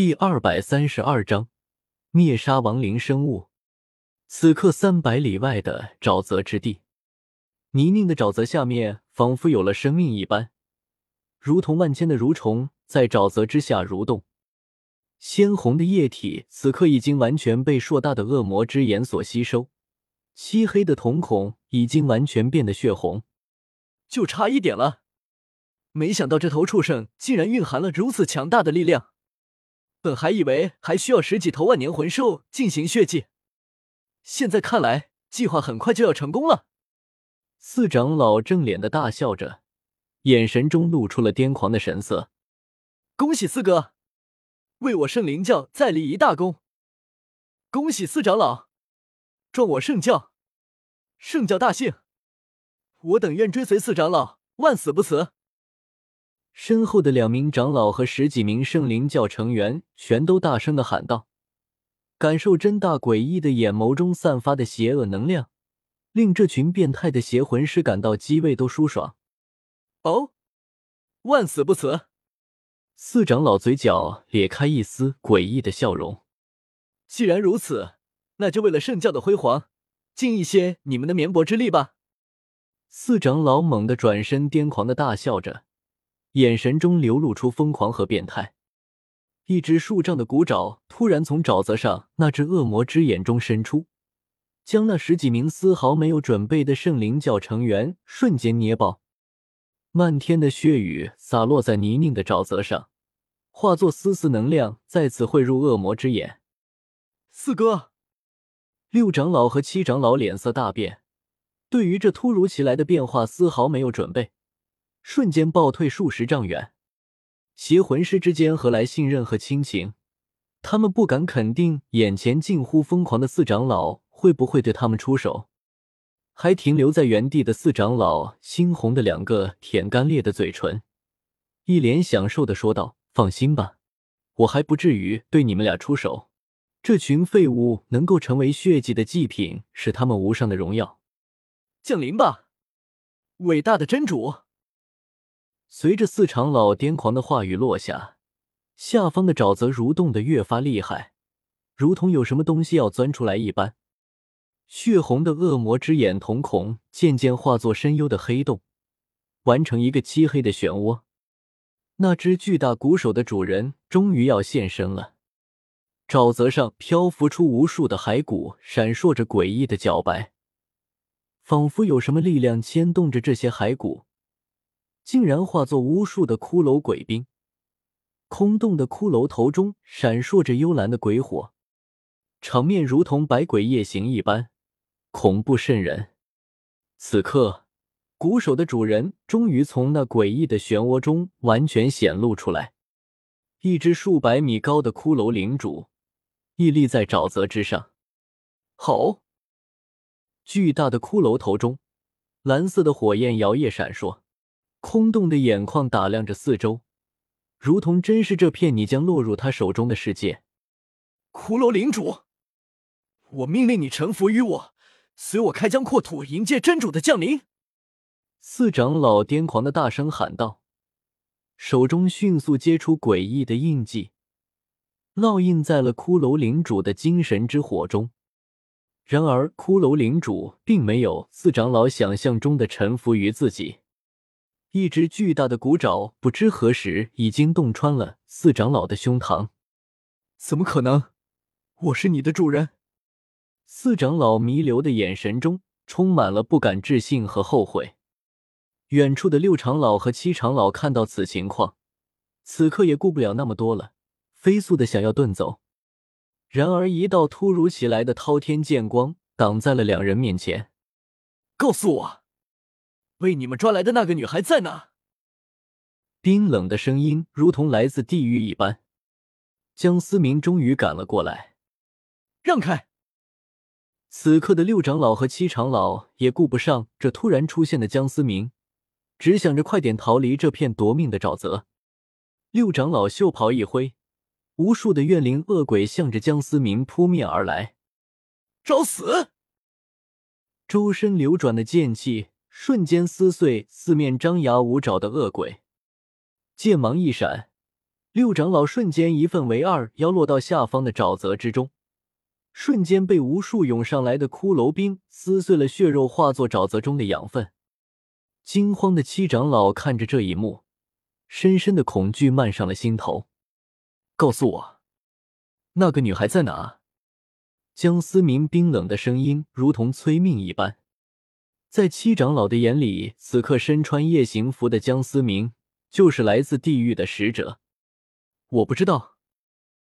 第二百三十二章灭杀亡灵生物。此刻，三百里外的沼泽之地，泥泞的沼泽下面仿佛有了生命一般，如同万千的蠕虫在沼泽之下蠕动。鲜红的液体此刻已经完全被硕大的恶魔之眼所吸收，漆黑的瞳孔已经完全变得血红，就差一点了。没想到这头畜生竟然蕴含了如此强大的力量。本还以为还需要十几头万年魂兽进行血祭，现在看来计划很快就要成功了。四长老正脸的大笑着，眼神中露出了癫狂的神色。恭喜四哥，为我圣灵教再立一大功！恭喜四长老，壮我圣教，圣教大幸！我等愿追随四长老，万死不辞。身后的两名长老和十几名圣灵教成员全都大声的喊道：“感受真大诡异的眼眸中散发的邪恶能量，令这群变态的邪魂师感到机位都舒爽。”哦，万死不辞！四长老嘴角咧开一丝诡异的笑容。既然如此，那就为了圣教的辉煌，尽一些你们的绵薄之力吧！四长老猛地转身，癫狂的大笑着。眼神中流露出疯狂和变态。一只数丈的骨爪突然从沼泽上那只恶魔之眼中伸出，将那十几名丝毫没有准备的圣灵教成员瞬间捏爆。漫天的血雨洒落在泥泞的沼泽上，化作丝丝能量，再次汇入恶魔之眼。四哥，六长老和七长老脸色大变，对于这突如其来的变化丝毫没有准备。瞬间暴退数十丈远，邪魂师之间何来信任和亲情？他们不敢肯定眼前近乎疯狂的四长老会不会对他们出手。还停留在原地的四长老猩红的两个舔干裂的嘴唇，一脸享受的说道：“放心吧，我还不至于对你们俩出手。这群废物能够成为血祭的祭品，是他们无上的荣耀。降临吧，伟大的真主！”随着四长老癫狂的话语落下，下方的沼泽蠕动的越发厉害，如同有什么东西要钻出来一般。血红的恶魔之眼瞳孔渐渐化作深幽的黑洞，完成一个漆黑的漩涡。那只巨大鼓手的主人终于要现身了。沼泽上漂浮出无数的骸骨，闪烁着诡异的皎白，仿佛有什么力量牵动着这些骸骨。竟然化作无数的骷髅鬼兵，空洞的骷髅头中闪烁着幽蓝的鬼火，场面如同百鬼夜行一般，恐怖渗人。此刻，鼓手的主人终于从那诡异的漩涡中完全显露出来，一只数百米高的骷髅领主屹立在沼泽之上。吼！巨大的骷髅头中，蓝色的火焰摇曳闪烁。空洞的眼眶打量着四周，如同真是这片你将落入他手中的世界。骷髅领主，我命令你臣服于我，随我开疆扩土，迎接真主的降临！四长老癫狂的大声喊道，手中迅速接出诡异的印记，烙印在了骷髅领主的精神之火中。然而，骷髅领主并没有四长老想象中的臣服于自己。一只巨大的骨爪不知何时已经洞穿了四长老的胸膛。怎么可能？我是你的主人！四长老弥留的眼神中充满了不敢置信和后悔。远处的六长老和七长老看到此情况，此刻也顾不了那么多了，飞速的想要遁走。然而，一道突如其来的滔天剑光挡在了两人面前。告诉我！为你们抓来的那个女孩在哪？冰冷的声音如同来自地狱一般。江思明终于赶了过来，让开！此刻的六长老和七长老也顾不上这突然出现的江思明，只想着快点逃离这片夺命的沼泽。六长老袖袍一挥，无数的怨灵恶鬼向着江思明扑面而来。找死！周身流转的剑气。瞬间撕碎四面张牙舞爪的恶鬼，剑芒一闪，六长老瞬间一分为二，要落到下方的沼泽之中，瞬间被无数涌上来的骷髅兵撕碎了血肉，化作沼泽中的养分。惊慌的七长老看着这一幕，深深的恐惧漫上了心头。告诉我，那个女孩在哪？江思明冰冷的声音如同催命一般。在七长老的眼里，此刻身穿夜行服的江思明就是来自地狱的使者。我不知道。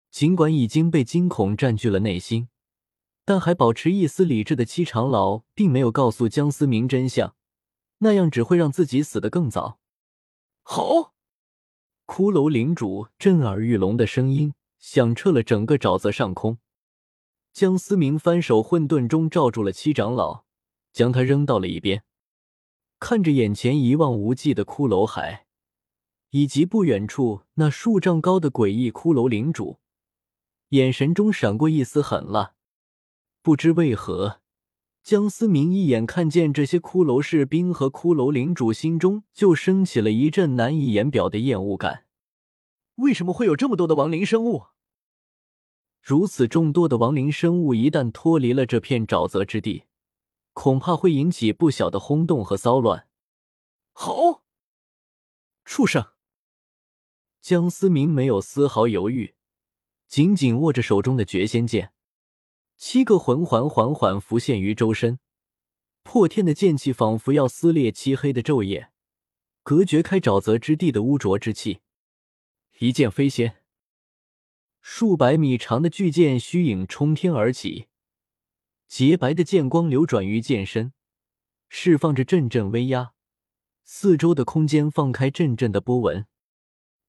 尽管已经被惊恐占据了内心，但还保持一丝理智的七长老并没有告诉江思明真相。那样只会让自己死得更早。好，骷髅领主震耳欲聋的声音响彻了整个沼泽上空。江思明翻手混沌中罩住了七长老，将他扔到了一边，看着眼前一望无际的骷髅海，以及不远处那数丈高的诡异骷髅领主，眼神中闪过一丝狠辣。不知为何。江思明一眼看见这些骷髅士兵和骷髅领主，心中就升起了一阵难以言表的厌恶感。为什么会有这么多的亡灵生物？如此众多的亡灵生物一旦脱离了这片沼泽之地，恐怕会引起不小的轰动和骚乱。好，畜生！江思明没有丝毫犹豫，紧紧握着手中的绝仙剑。七个魂环缓缓浮现于周身，破天的剑气仿佛要撕裂漆黑的昼夜，隔绝开沼泽之地的污浊之气。一剑飞仙，数百米长的巨剑虚影冲天而起，洁白的剑光流转于剑身，释放着阵阵威压，四周的空间放开阵阵的波纹。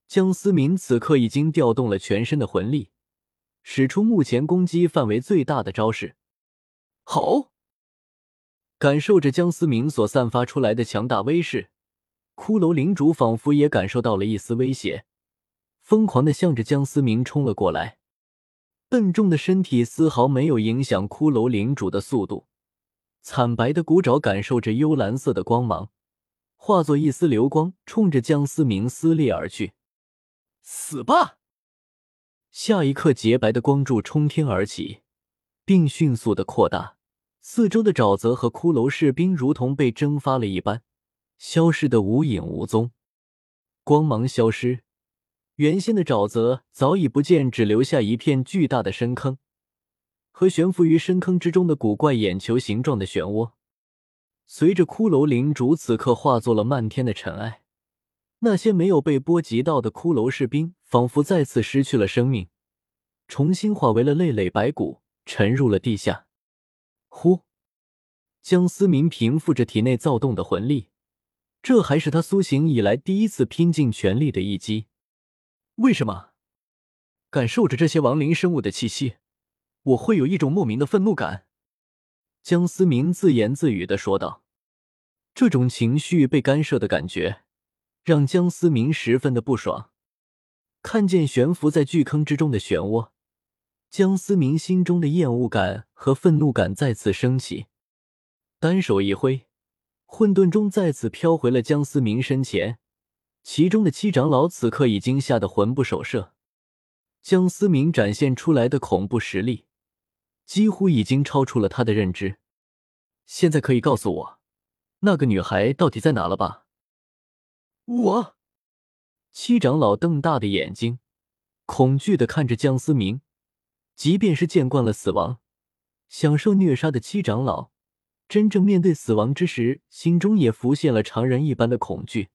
江思明此刻已经调动了全身的魂力。使出目前攻击范围最大的招式，好！感受着江思明所散发出来的强大威势，骷髅领主仿佛也感受到了一丝威胁，疯狂的向着江思明冲了过来。笨重的身体丝毫没有影响骷髅领主的速度，惨白的骨爪感受着幽蓝色的光芒，化作一丝流光，冲着江思明撕裂而去。死吧！下一刻，洁白的光柱冲天而起，并迅速的扩大。四周的沼泽和骷髅士兵如同被蒸发了一般，消失的无影无踪。光芒消失，原先的沼泽早已不见，只留下一片巨大的深坑和悬浮于深坑之中的古怪眼球形状的漩涡。随着骷髅领主此刻化作了漫天的尘埃。那些没有被波及到的骷髅士兵，仿佛再次失去了生命，重新化为了累累白骨，沉入了地下。呼！江思明平复着体内躁动的魂力，这还是他苏醒以来第一次拼尽全力的一击。为什么？感受着这些亡灵生物的气息，我会有一种莫名的愤怒感。江思明自言自语的说道：“这种情绪被干涉的感觉。”让江思明十分的不爽。看见悬浮在巨坑之中的漩涡，江思明心中的厌恶感和愤怒感再次升起。单手一挥，混沌中再次飘回了江思明身前。其中的七长老此刻已经吓得魂不守舍。江思明展现出来的恐怖实力，几乎已经超出了他的认知。现在可以告诉我，那个女孩到底在哪了吧？我，七长老瞪大的眼睛，恐惧的看着江思明。即便是见惯了死亡、享受虐杀的七长老，真正面对死亡之时，心中也浮现了常人一般的恐惧。